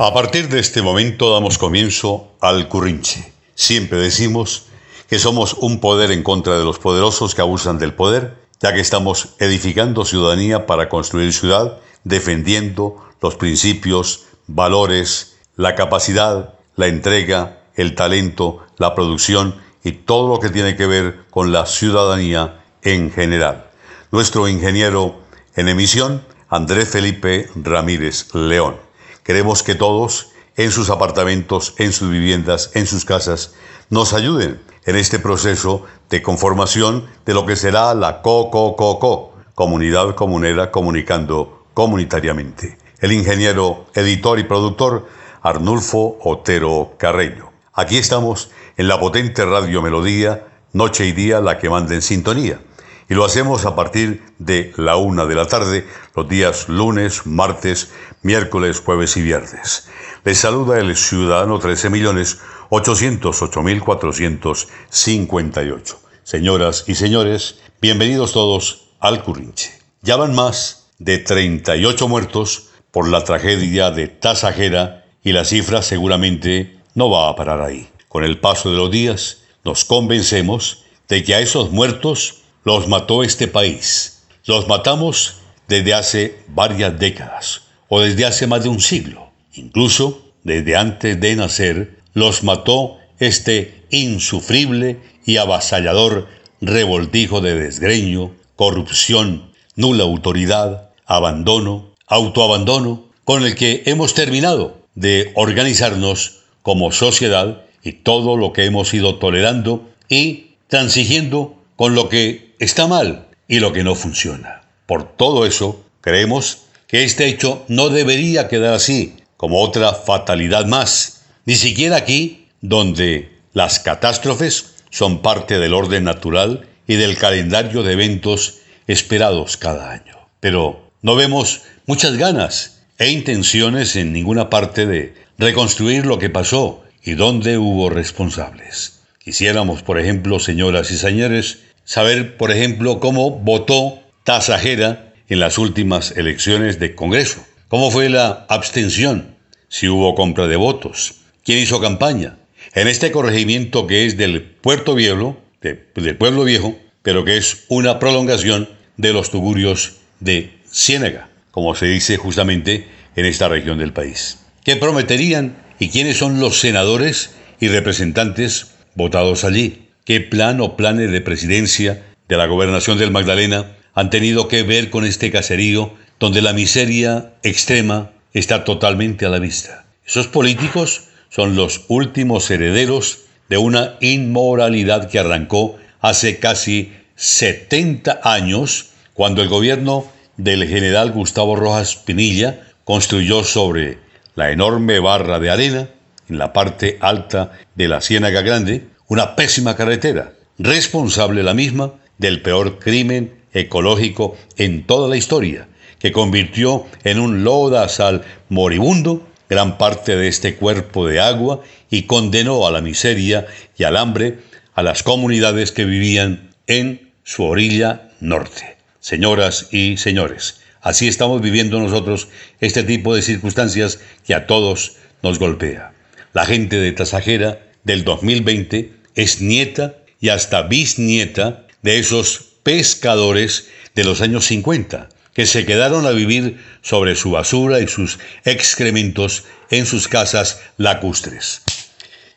A partir de este momento damos comienzo al currinche. Siempre decimos que somos un poder en contra de los poderosos que abusan del poder, ya que estamos edificando ciudadanía para construir ciudad, defendiendo los principios, valores, la capacidad, la entrega, el talento, la producción y todo lo que tiene que ver con la ciudadanía en general. Nuestro ingeniero en emisión, Andrés Felipe Ramírez León. Queremos que todos, en sus apartamentos, en sus viviendas, en sus casas, nos ayuden en este proceso de conformación de lo que será la COCOCOCO, Comunidad Comunera Comunicando Comunitariamente. El ingeniero, editor y productor Arnulfo Otero Carreño. Aquí estamos en la potente Radio Melodía, noche y día la que manda en sintonía y lo hacemos a partir de la una de la tarde, los días lunes, martes, miércoles, jueves y viernes. Les saluda el ciudadano 13.808.458. Señoras y señores, bienvenidos todos al Currinche. Ya van más de 38 muertos por la tragedia de Tasajera y la cifra seguramente no va a parar ahí. Con el paso de los días, nos convencemos de que a esos muertos los mató este país. Los matamos desde hace varias décadas o desde hace más de un siglo. Incluso desde antes de nacer los mató este insufrible y avasallador revoltijo de desgreño, corrupción, nula autoridad, abandono, autoabandono, con el que hemos terminado de organizarnos como sociedad y todo lo que hemos ido tolerando y transigiendo con lo que está mal y lo que no funciona. Por todo eso, creemos que este hecho no debería quedar así, como otra fatalidad más, ni siquiera aquí, donde las catástrofes son parte del orden natural y del calendario de eventos esperados cada año. Pero no vemos muchas ganas e intenciones en ninguna parte de reconstruir lo que pasó y dónde hubo responsables. Quisiéramos, por ejemplo, señoras y señores, saber, por ejemplo, cómo votó Tasajera en las últimas elecciones de Congreso. ¿Cómo fue la abstención? Si hubo compra de votos. ¿Quién hizo campaña? En este corregimiento que es del Puerto Viejo, del Pueblo Viejo, pero que es una prolongación de los tugurios de Ciénaga, como se dice justamente en esta región del país. ¿Qué prometerían y quiénes son los senadores y representantes votados allí? Qué plan o planes de presidencia de la gobernación del Magdalena han tenido que ver con este caserío donde la miseria extrema está totalmente a la vista. Esos políticos son los últimos herederos de una inmoralidad que arrancó hace casi 70 años cuando el gobierno del general Gustavo Rojas Pinilla construyó sobre la enorme barra de arena en la parte alta de la Ciénaga Grande una pésima carretera, responsable la misma del peor crimen ecológico en toda la historia, que convirtió en un lodazal moribundo gran parte de este cuerpo de agua y condenó a la miseria y al hambre a las comunidades que vivían en su orilla norte. Señoras y señores, así estamos viviendo nosotros este tipo de circunstancias que a todos nos golpea. La gente de Tasajera del 2020 es nieta y hasta bisnieta de esos pescadores de los años 50, que se quedaron a vivir sobre su basura y sus excrementos en sus casas lacustres.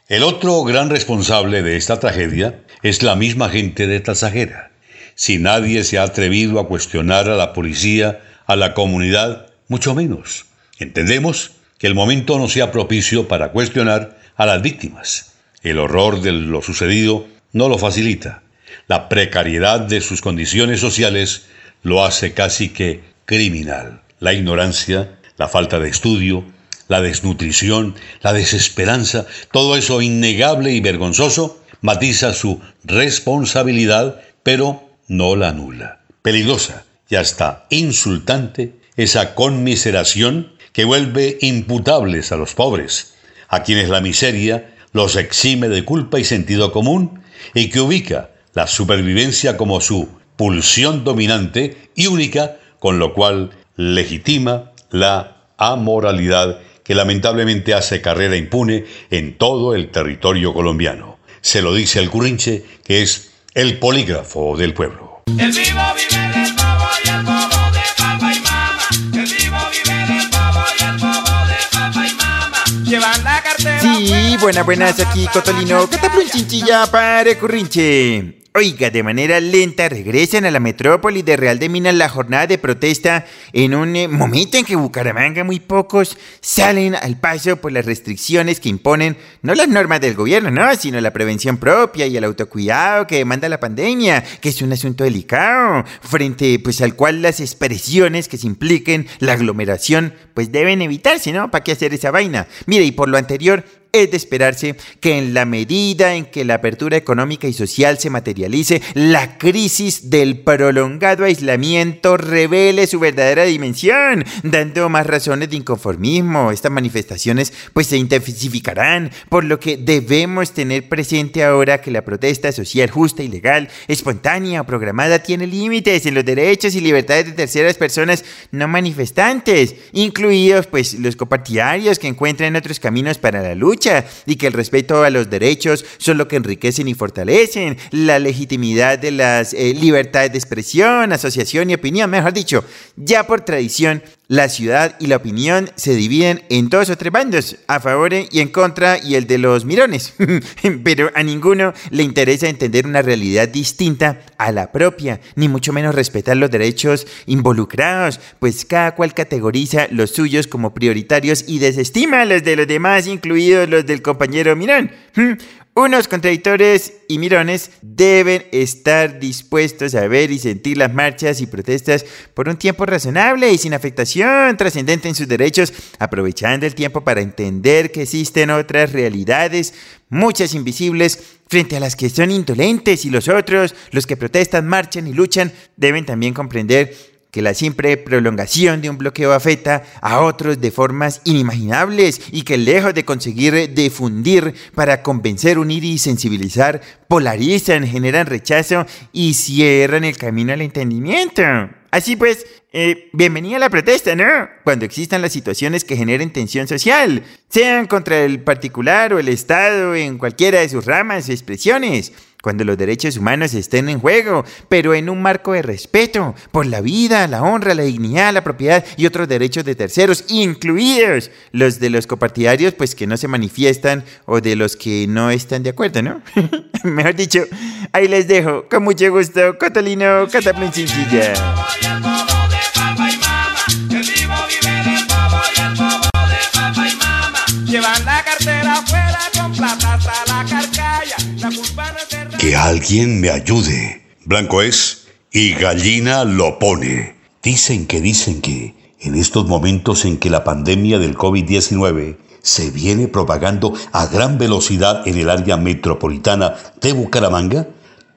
El otro gran responsable de esta tragedia es la misma gente de Tasajera. Si nadie se ha atrevido a cuestionar a la policía, a la comunidad, mucho menos. Entendemos que el momento no sea propicio para cuestionar a las víctimas. El horror de lo sucedido no lo facilita. La precariedad de sus condiciones sociales lo hace casi que criminal. La ignorancia, la falta de estudio, la desnutrición, la desesperanza, todo eso innegable y vergonzoso, matiza su responsabilidad, pero no la anula. Peligrosa y hasta insultante esa conmiseración que vuelve imputables a los pobres, a quienes la miseria los exime de culpa y sentido común y que ubica la supervivencia como su pulsión dominante y única, con lo cual legitima la amoralidad que lamentablemente hace carrera impune en todo el territorio colombiano. Se lo dice el Currinche, que es el polígrafo del pueblo. El vivo vive bobo y el buenas, buenas, aquí Cotolino. Cataplun chinchilla para Currinche. Oiga, de manera lenta regresan a la metrópoli de Real de Minas la jornada de protesta en un eh, momento en que Bucaramanga muy pocos salen al paso por las restricciones que imponen no las normas del gobierno, no, sino la prevención propia y el autocuidado que demanda la pandemia, que es un asunto delicado, frente pues al cual las expresiones que se impliquen la aglomeración pues deben evitarse, ¿no? ¿Para qué hacer esa vaina? Mire, y por lo anterior, es de esperarse que en la medida en que la apertura económica y social se materialice, la crisis del prolongado aislamiento revele su verdadera dimensión, dando más razones de inconformismo. Estas manifestaciones pues se intensificarán, por lo que debemos tener presente ahora que la protesta social justa y legal, espontánea o programada tiene límites en los derechos y libertades de terceras personas no manifestantes, incluidos pues los copartidarios que encuentran otros caminos para la lucha y que el respeto a los derechos son lo que enriquecen y fortalecen la legitimidad de las eh, libertades de expresión, asociación y opinión, mejor dicho. Ya por tradición, la ciudad y la opinión se dividen en dos o tres bandos, a favor y en contra y el de los mirones. Pero a ninguno le interesa entender una realidad distinta a la propia, ni mucho menos respetar los derechos involucrados, pues cada cual categoriza los suyos como prioritarios y desestima los de los demás, incluidos los del compañero Mirón. Unos contradictores y mirones deben estar dispuestos a ver y sentir las marchas y protestas por un tiempo razonable y sin afectación trascendente en sus derechos, aprovechando el tiempo para entender que existen otras realidades, muchas invisibles, frente a las que son indolentes y los otros, los que protestan, marchan y luchan, deben también comprender que la simple prolongación de un bloqueo afecta a otros de formas inimaginables y que lejos de conseguir difundir para convencer, unir y sensibilizar, polarizan, generan rechazo y cierran el camino al entendimiento. Así pues, eh, bienvenida a la protesta, ¿no? Cuando existan las situaciones que generen tensión social, sean contra el particular o el Estado en cualquiera de sus ramas y expresiones cuando los derechos humanos estén en juego, pero en un marco de respeto por la vida, la honra, la dignidad, la propiedad y otros derechos de terceros, incluidos los de los copartidarios, pues que no se manifiestan o de los que no están de acuerdo, ¿no? Mejor dicho, ahí les dejo, con mucho gusto, Catalino Cataplin Llevan la cartera afuera con plata hasta la carcaya. La culpa no que alguien me ayude. Blanco es y gallina lo pone. Dicen que dicen que en estos momentos en que la pandemia del COVID-19 se viene propagando a gran velocidad en el área metropolitana de Bucaramanga,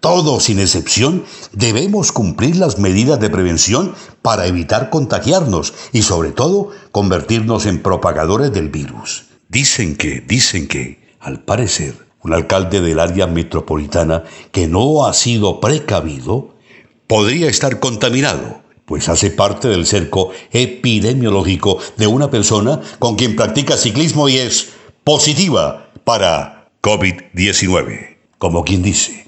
todos sin excepción debemos cumplir las medidas de prevención para evitar contagiarnos y sobre todo convertirnos en propagadores del virus. Dicen que, dicen que, al parecer, un alcalde del área metropolitana que no ha sido precavido, podría estar contaminado, pues hace parte del cerco epidemiológico de una persona con quien practica ciclismo y es positiva para COVID-19. Como quien dice,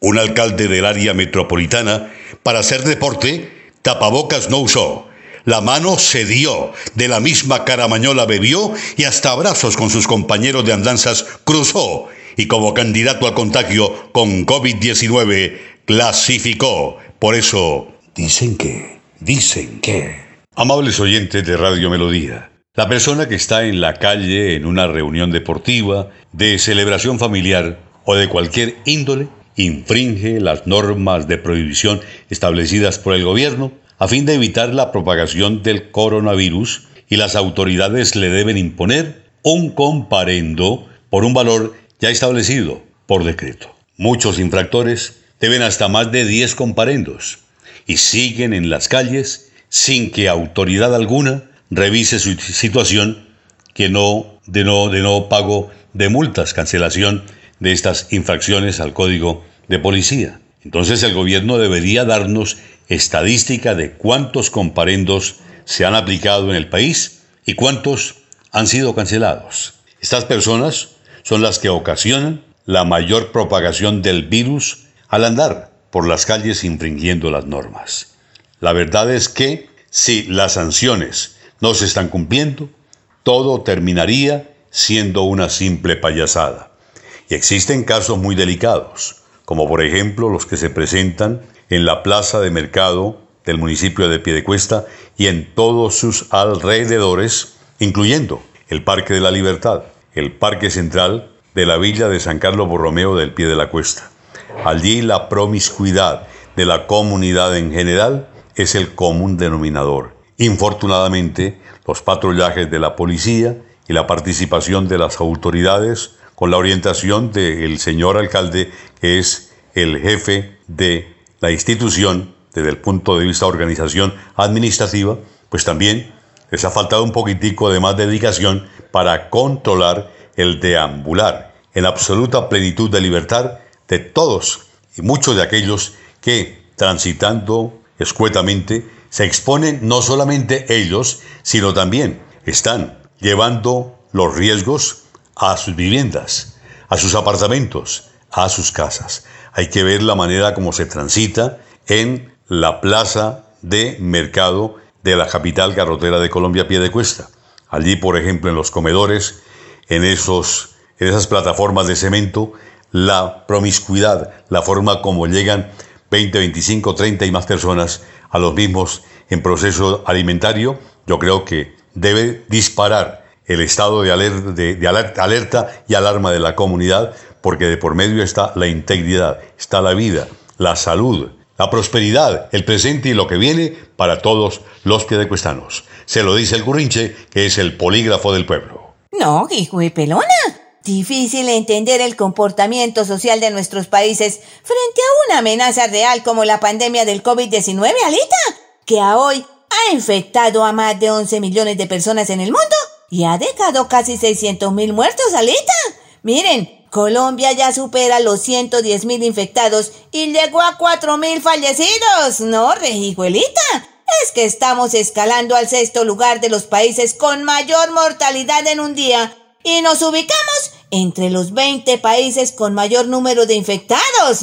un alcalde del área metropolitana, para hacer deporte, tapabocas no usó. La mano se dio, de la misma caramañola bebió y hasta abrazos con sus compañeros de andanzas cruzó y como candidato al contagio con COVID-19 clasificó. Por eso, dicen que, dicen que. Amables oyentes de Radio Melodía, la persona que está en la calle en una reunión deportiva, de celebración familiar o de cualquier índole, infringe las normas de prohibición establecidas por el gobierno a fin de evitar la propagación del coronavirus y las autoridades le deben imponer un comparendo por un valor ya establecido por decreto. Muchos infractores deben hasta más de 10 comparendos y siguen en las calles sin que autoridad alguna revise su situación que no de no de no pago de multas, cancelación de estas infracciones al Código de Policía. Entonces el gobierno debería darnos estadística de cuántos comparendos se han aplicado en el país y cuántos han sido cancelados. Estas personas son las que ocasionan la mayor propagación del virus al andar por las calles infringiendo las normas. La verdad es que si las sanciones no se están cumpliendo, todo terminaría siendo una simple payasada. Y existen casos muy delicados, como por ejemplo los que se presentan en la plaza de mercado del municipio de Piedecuesta y en todos sus alrededores, incluyendo el Parque de la Libertad, el Parque Central de la Villa de San Carlos Borromeo del Pie de la Cuesta. Allí la promiscuidad de la comunidad en general es el común denominador. Infortunadamente, los patrullajes de la policía y la participación de las autoridades con la orientación del señor alcalde, que es el jefe de la institución desde el punto de vista organización administrativa, pues también les ha faltado un poquitico de más dedicación para controlar el deambular en absoluta plenitud de libertad de todos y muchos de aquellos que, transitando escuetamente, se exponen no solamente ellos, sino también están llevando los riesgos a sus viviendas, a sus apartamentos, a sus casas. Hay que ver la manera como se transita en la plaza de mercado de la capital garrotera de Colombia, pie de cuesta. Allí, por ejemplo, en los comedores, en, esos, en esas plataformas de cemento, la promiscuidad, la forma como llegan 20, 25, 30 y más personas a los mismos en proceso alimentario, yo creo que debe disparar el estado de alerta, de, alerta y alarma de la comunidad, porque de por medio está la integridad, está la vida, la salud, la prosperidad, el presente y lo que viene para todos los piedecuestanos. Se lo dice el Currinche, que es el polígrafo del pueblo. No, hijo de pelona. Difícil entender el comportamiento social de nuestros países frente a una amenaza real como la pandemia del COVID-19, Alita, que a hoy ha infectado a más de 11 millones de personas en el mundo y ha dejado casi 600 mil muertos, Alita. Miren, Colombia ya supera los 110 mil infectados y llegó a 4 mil fallecidos. No, Regijuelita. Es que estamos escalando al sexto lugar de los países con mayor mortalidad en un día y nos ubicamos entre los 20 países con mayor número de infectados.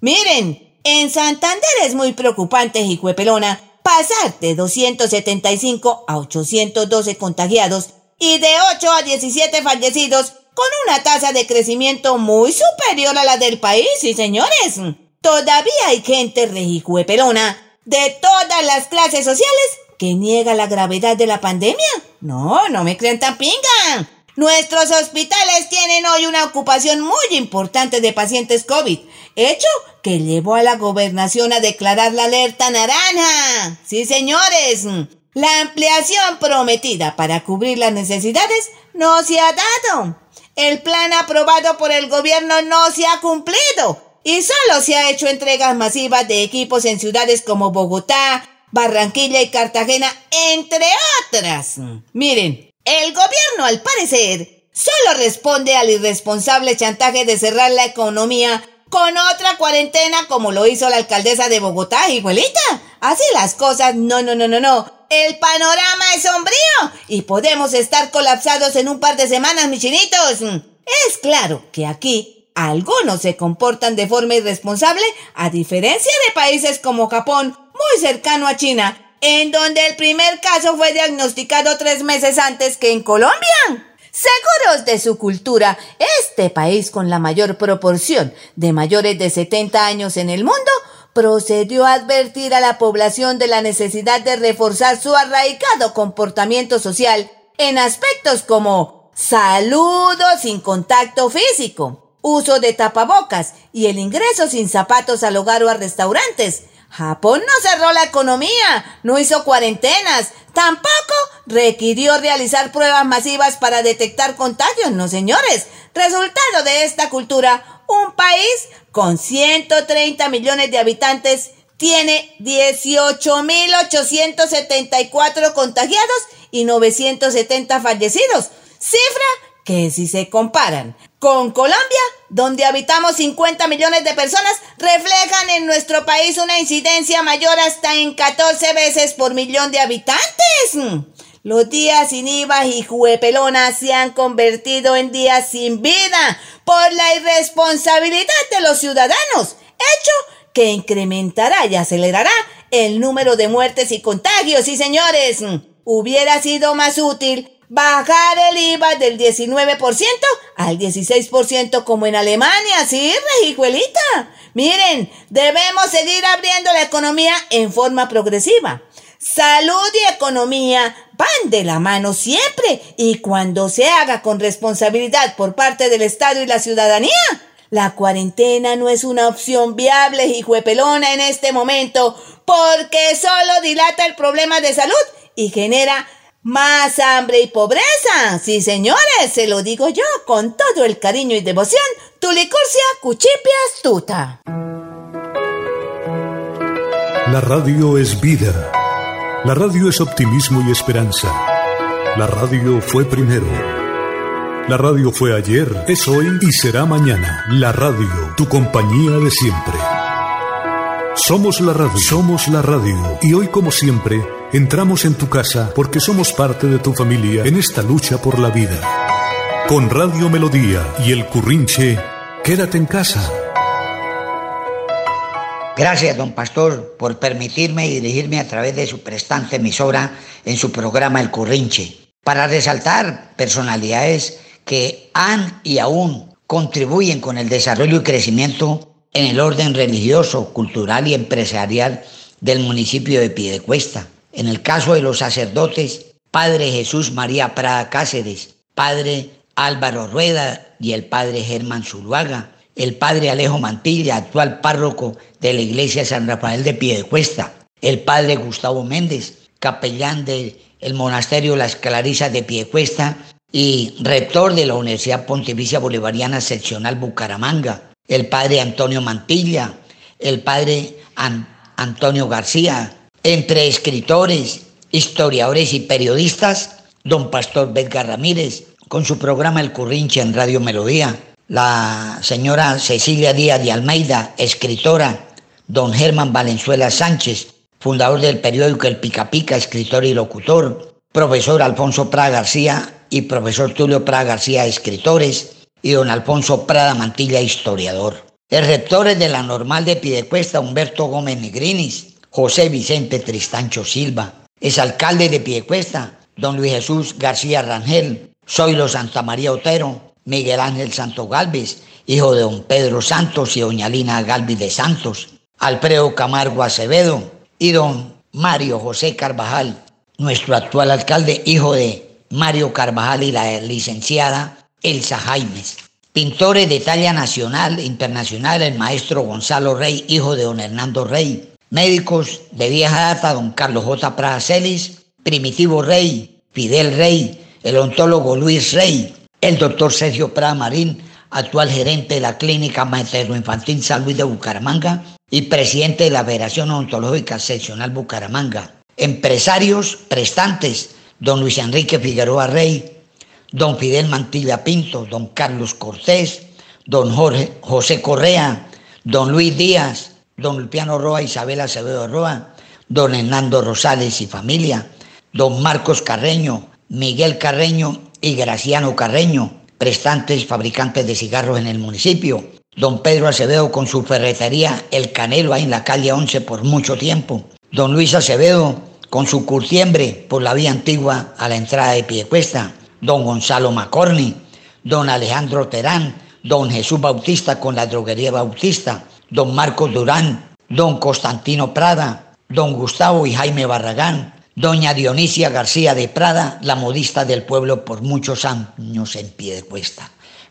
Miren, en Santander es muy preocupante, Jicuepelona, pasar de 275 a 812 contagiados y de 8 a 17 fallecidos con una tasa de crecimiento muy superior a la del país, sí señores. Todavía hay gente rejicueperona de todas las clases sociales que niega la gravedad de la pandemia. No, no me crean tan pinga. Nuestros hospitales tienen hoy una ocupación muy importante de pacientes COVID, hecho que llevó a la gobernación a declarar la alerta naranja. Sí, señores. La ampliación prometida para cubrir las necesidades no se ha dado. El plan aprobado por el gobierno no se ha cumplido y solo se ha hecho entregas masivas de equipos en ciudades como Bogotá, Barranquilla y Cartagena, entre otras. Miren, el gobierno, al parecer, solo responde al irresponsable chantaje de cerrar la economía con otra cuarentena como lo hizo la alcaldesa de Bogotá, igualita. Así las cosas, no, no, no, no, no. El panorama es sombrío y podemos estar colapsados en un par de semanas, mis chinitos. Es claro que aquí algunos se comportan de forma irresponsable, a diferencia de países como Japón, muy cercano a China, en donde el primer caso fue diagnosticado tres meses antes que en Colombia. Seguros de su cultura, este país con la mayor proporción de mayores de 70 años en el mundo procedió a advertir a la población de la necesidad de reforzar su arraigado comportamiento social en aspectos como saludo sin contacto físico, uso de tapabocas y el ingreso sin zapatos al hogar o a restaurantes, Japón no cerró la economía, no hizo cuarentenas, tampoco requirió realizar pruebas masivas para detectar contagios, no señores. Resultado de esta cultura, un país con 130 millones de habitantes tiene 18.874 contagiados y 970 fallecidos, cifra que si se comparan con Colombia, donde habitamos 50 millones de personas, reflejan en nuestro país una incidencia mayor hasta en 14 veces por millón de habitantes. Los días sin IVA y juepelona se han convertido en días sin vida por la irresponsabilidad de los ciudadanos, hecho que incrementará y acelerará el número de muertes y contagios. Y señores, hubiera sido más útil bajar el IVA del 19% al 16% como en Alemania, sí, rejijuelita. Miren, debemos seguir abriendo la economía en forma progresiva. Salud y economía van de la mano siempre y cuando se haga con responsabilidad por parte del Estado y la ciudadanía. La cuarentena no es una opción viable y en este momento porque solo dilata el problema de salud y genera más hambre y pobreza. Sí, señores, se lo digo yo con todo el cariño y devoción. Tulicurcia cuchipia astuta. La radio es vida. La radio es optimismo y esperanza. La radio fue primero. La radio fue ayer, es hoy y será mañana. La radio, tu compañía de siempre. Somos la radio, somos la radio. Y hoy como siempre, entramos en tu casa porque somos parte de tu familia en esta lucha por la vida. Con Radio Melodía y el Currinche, quédate en casa. Gracias, don Pastor, por permitirme dirigirme a través de su prestante emisora en su programa El Currinche, para resaltar personalidades que han y aún contribuyen con el desarrollo y crecimiento en el orden religioso, cultural y empresarial del municipio de Piedecuesta. En el caso de los sacerdotes, Padre Jesús María Prada Cáceres, Padre Álvaro Rueda y el Padre Germán Zuluaga, el Padre Alejo Mantilla, actual párroco de la Iglesia San Rafael de Piedecuesta, el Padre Gustavo Méndez, capellán del Monasterio Las Clarisas de Piedecuesta y rector de la Universidad Pontificia Bolivariana Seccional Bucaramanga, el Padre Antonio Mantilla, el Padre Antonio García, entre escritores, historiadores y periodistas, don Pastor Bedgar Ramírez, con su programa El Currinche en Radio Melodía, la señora Cecilia Díaz de Almeida, escritora, don Germán Valenzuela Sánchez, fundador del periódico El Pica Pica, escritor y locutor, profesor Alfonso Prada García y profesor Tulio Prada García, escritores, y don Alfonso Prada Mantilla, historiador. El rector de la normal de Piedecuesta, Humberto Gómez Negrinis, José Vicente Tristancho Silva. Es alcalde de Piecuesta, don Luis Jesús García Rangel, Zoilo Santa María Otero, Miguel Ángel Santo Galvez, hijo de don Pedro Santos y doña Lina Galvez de Santos, Alfredo Camargo Acevedo y don Mario José Carvajal, nuestro actual alcalde, hijo de Mario Carvajal y la licenciada Elsa Jaimes. Pintores de talla nacional e internacional, el maestro Gonzalo Rey, hijo de don Hernando Rey, médicos de vieja data, don Carlos J. Pracelis, Primitivo Rey, Fidel Rey, el ontólogo Luis Rey, el doctor Sergio Prada Marín, actual gerente de la Clínica Materno-Infantil San Luis de Bucaramanga y presidente de la Federación Ontológica Seccional Bucaramanga. Empresarios prestantes, don Luis Enrique Figueroa Rey, don Fidel Mantilla Pinto, don Carlos Cortés, don Jorge, José Correa, don Luis Díaz, don Lupiano Roa, Isabel Acevedo Roa, don Hernando Rosales y familia, don Marcos Carreño, Miguel Carreño y Graciano Carreño, prestantes fabricantes de cigarros en el municipio, don Pedro Acevedo con su ferretería El Canelo ahí en la calle 11 por mucho tiempo, don Luis Acevedo con su curtiembre por la vía antigua a la entrada de Piecuesta, don Gonzalo Macorni, don Alejandro Terán, don Jesús Bautista con la droguería Bautista, don Marcos Durán, don Constantino Prada, don Gustavo y Jaime Barragán, doña Dionisia García de Prada, la modista del pueblo por muchos años en pie de cuesta.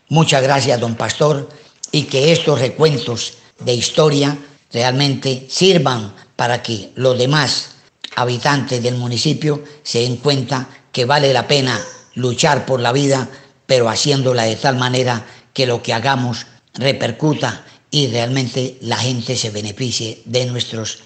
Muchas gracias, don Pastor, y que estos recuentos de historia realmente sirvan para que los demás habitantes del municipio se den cuenta que vale la pena luchar por la vida, pero haciéndola de tal manera que lo que hagamos repercuta y realmente la gente se beneficie de nuestros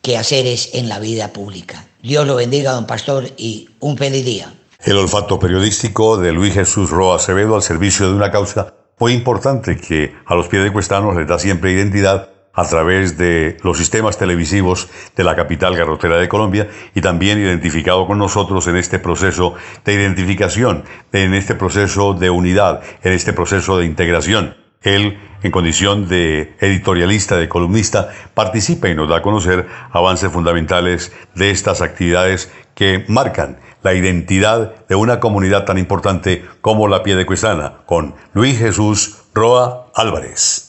quehaceres en la vida pública. Dios lo bendiga, don Pastor, y un feliz día. El olfato periodístico de Luis Jesús Roa Acevedo al servicio de una causa muy importante que a los pies de cuestanos les da siempre identidad a través de los sistemas televisivos de la capital garrotera de Colombia y también identificado con nosotros en este proceso de identificación, en este proceso de unidad, en este proceso de integración. Él, en condición de editorialista, de columnista, participa y nos da a conocer avances fundamentales de estas actividades que marcan la identidad de una comunidad tan importante como la Piedecuestana, con Luis Jesús Roa Álvarez.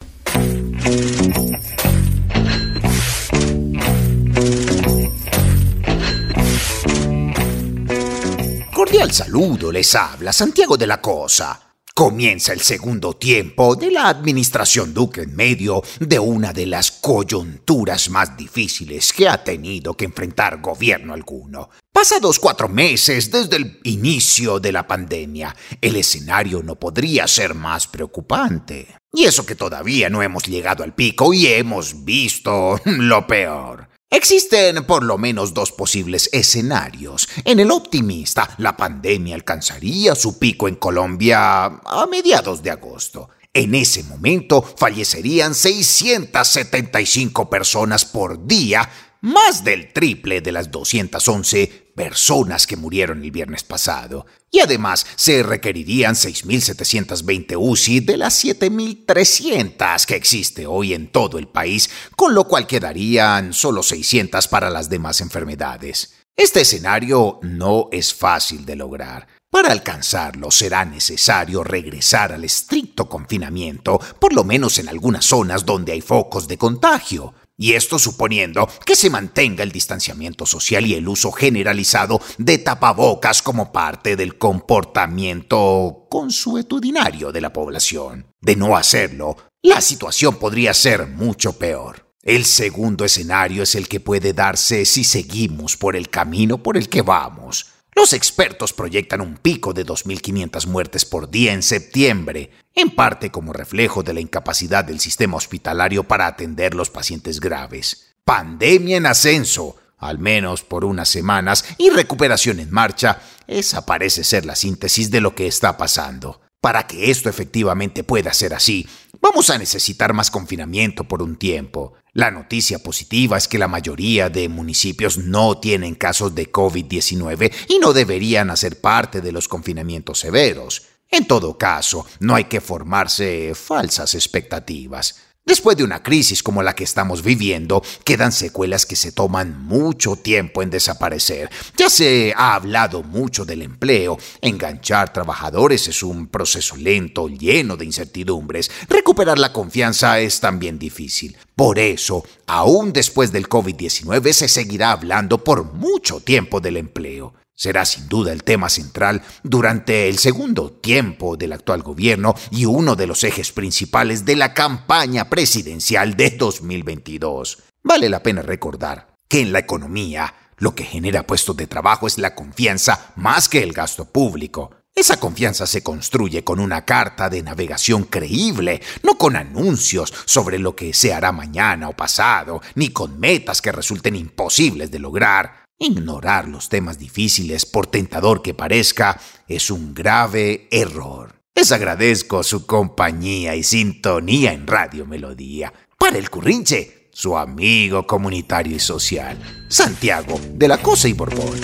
Cordial saludo, les habla Santiago de la Cosa. Comienza el segundo tiempo de la administración Duque en medio de una de las coyunturas más difíciles que ha tenido que enfrentar gobierno alguno. Pasados cuatro meses desde el inicio de la pandemia, el escenario no podría ser más preocupante. Y eso que todavía no hemos llegado al pico y hemos visto lo peor. Existen por lo menos dos posibles escenarios. En el optimista, la pandemia alcanzaría su pico en Colombia a mediados de agosto. En ese momento fallecerían 675 personas por día, más del triple de las 211 personas que murieron el viernes pasado. Y además se requerirían 6.720 UCI de las 7.300 que existe hoy en todo el país, con lo cual quedarían solo 600 para las demás enfermedades. Este escenario no es fácil de lograr. Para alcanzarlo será necesario regresar al estricto confinamiento, por lo menos en algunas zonas donde hay focos de contagio. Y esto suponiendo que se mantenga el distanciamiento social y el uso generalizado de tapabocas como parte del comportamiento consuetudinario de la población. De no hacerlo, la situación podría ser mucho peor. El segundo escenario es el que puede darse si seguimos por el camino por el que vamos. Los expertos proyectan un pico de 2.500 muertes por día en septiembre, en parte como reflejo de la incapacidad del sistema hospitalario para atender los pacientes graves. Pandemia en ascenso, al menos por unas semanas, y recuperación en marcha, esa parece ser la síntesis de lo que está pasando. Para que esto efectivamente pueda ser así, vamos a necesitar más confinamiento por un tiempo. La noticia positiva es que la mayoría de municipios no tienen casos de COVID-19 y no deberían hacer parte de los confinamientos severos. En todo caso, no hay que formarse falsas expectativas. Después de una crisis como la que estamos viviendo, quedan secuelas que se toman mucho tiempo en desaparecer. Ya se ha hablado mucho del empleo. Enganchar trabajadores es un proceso lento, lleno de incertidumbres. Recuperar la confianza es también difícil. Por eso, aún después del COVID-19 se seguirá hablando por mucho tiempo del empleo será sin duda el tema central durante el segundo tiempo del actual gobierno y uno de los ejes principales de la campaña presidencial de 2022. Vale la pena recordar que en la economía lo que genera puestos de trabajo es la confianza más que el gasto público. Esa confianza se construye con una carta de navegación creíble, no con anuncios sobre lo que se hará mañana o pasado, ni con metas que resulten imposibles de lograr. Ignorar los temas difíciles, por tentador que parezca, es un grave error. Les agradezco su compañía y sintonía en Radio Melodía. Para el Currinche, su amigo comunitario y social, Santiago de la Cosa y Borbón.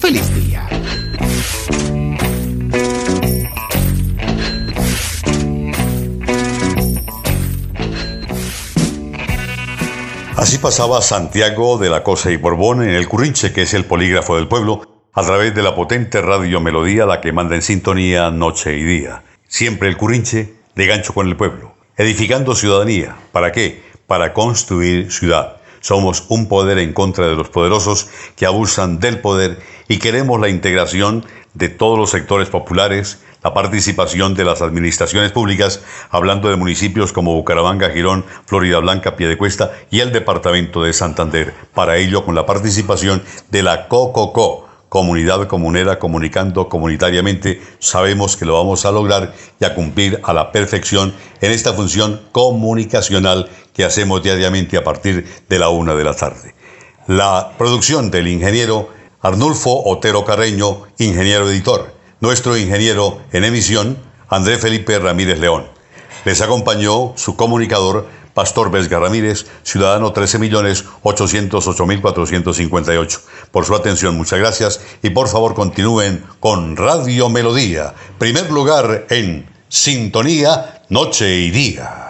¡Feliz día! Así pasaba Santiago de la Cosa y Borbón en el Currinche, que es el polígrafo del pueblo, a través de la potente radio melodía la que manda en sintonía noche y día. Siempre el Currinche de gancho con el pueblo, edificando ciudadanía. ¿Para qué? Para construir ciudad. Somos un poder en contra de los poderosos que abusan del poder y queremos la integración de todos los sectores populares, la participación de las administraciones públicas, hablando de municipios como Bucaramanga, Girón, Florida Blanca, Piedecuesta y el departamento de Santander. Para ello, con la participación de la COCOCO, Comunidad Comunera Comunicando Comunitariamente, sabemos que lo vamos a lograr y a cumplir a la perfección en esta función comunicacional que hacemos diariamente a partir de la una de la tarde. La producción del ingeniero Arnulfo Otero Carreño, ingeniero editor. Nuestro ingeniero en emisión, André Felipe Ramírez León. Les acompañó su comunicador, Pastor Vesga Ramírez, ciudadano 13.808.458. Por su atención, muchas gracias y por favor continúen con Radio Melodía, primer lugar en sintonía, noche y día.